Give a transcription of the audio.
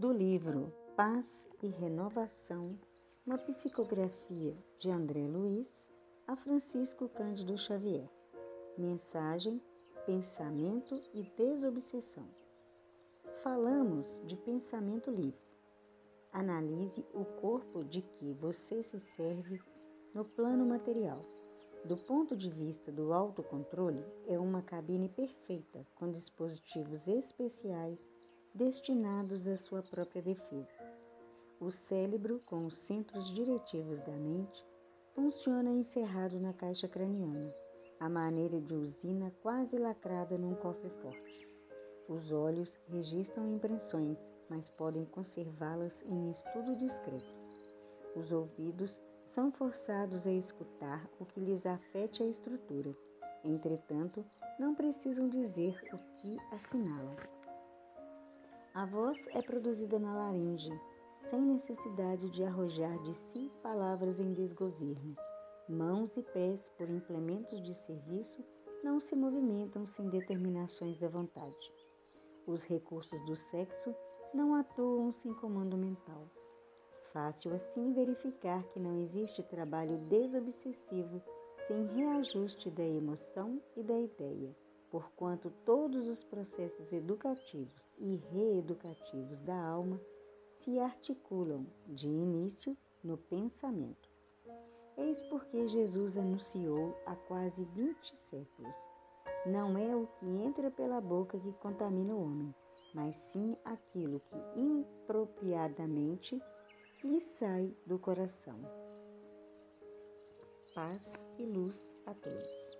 do livro Paz e Renovação, uma psicografia de André Luiz a Francisco Cândido Xavier. Mensagem, pensamento e desobsessão. Falamos de pensamento livre. Analise o corpo de que você se serve no plano material. Do ponto de vista do autocontrole, é uma cabine perfeita com dispositivos especiais destinados à sua própria defesa. O cérebro, com os centros diretivos da mente, funciona encerrado na caixa craniana, à maneira de usina quase lacrada num cofre forte. Os olhos registram impressões, mas podem conservá-las em estudo discreto. Os ouvidos são forçados a escutar o que lhes afete a estrutura. Entretanto, não precisam dizer o que assinalam. A voz é produzida na laringe, sem necessidade de arrojar de si palavras em desgoverno. Mãos e pés, por implementos de serviço, não se movimentam sem determinações da vontade. Os recursos do sexo não atuam sem comando mental. Fácil assim verificar que não existe trabalho desobsessivo sem reajuste da emoção e da ideia porquanto todos os processos educativos e reeducativos da alma se articulam de início no pensamento. Eis porque Jesus anunciou há quase 20 séculos: Não é o que entra pela boca que contamina o homem, mas sim aquilo que impropriadamente lhe sai do coração. Paz e luz a todos.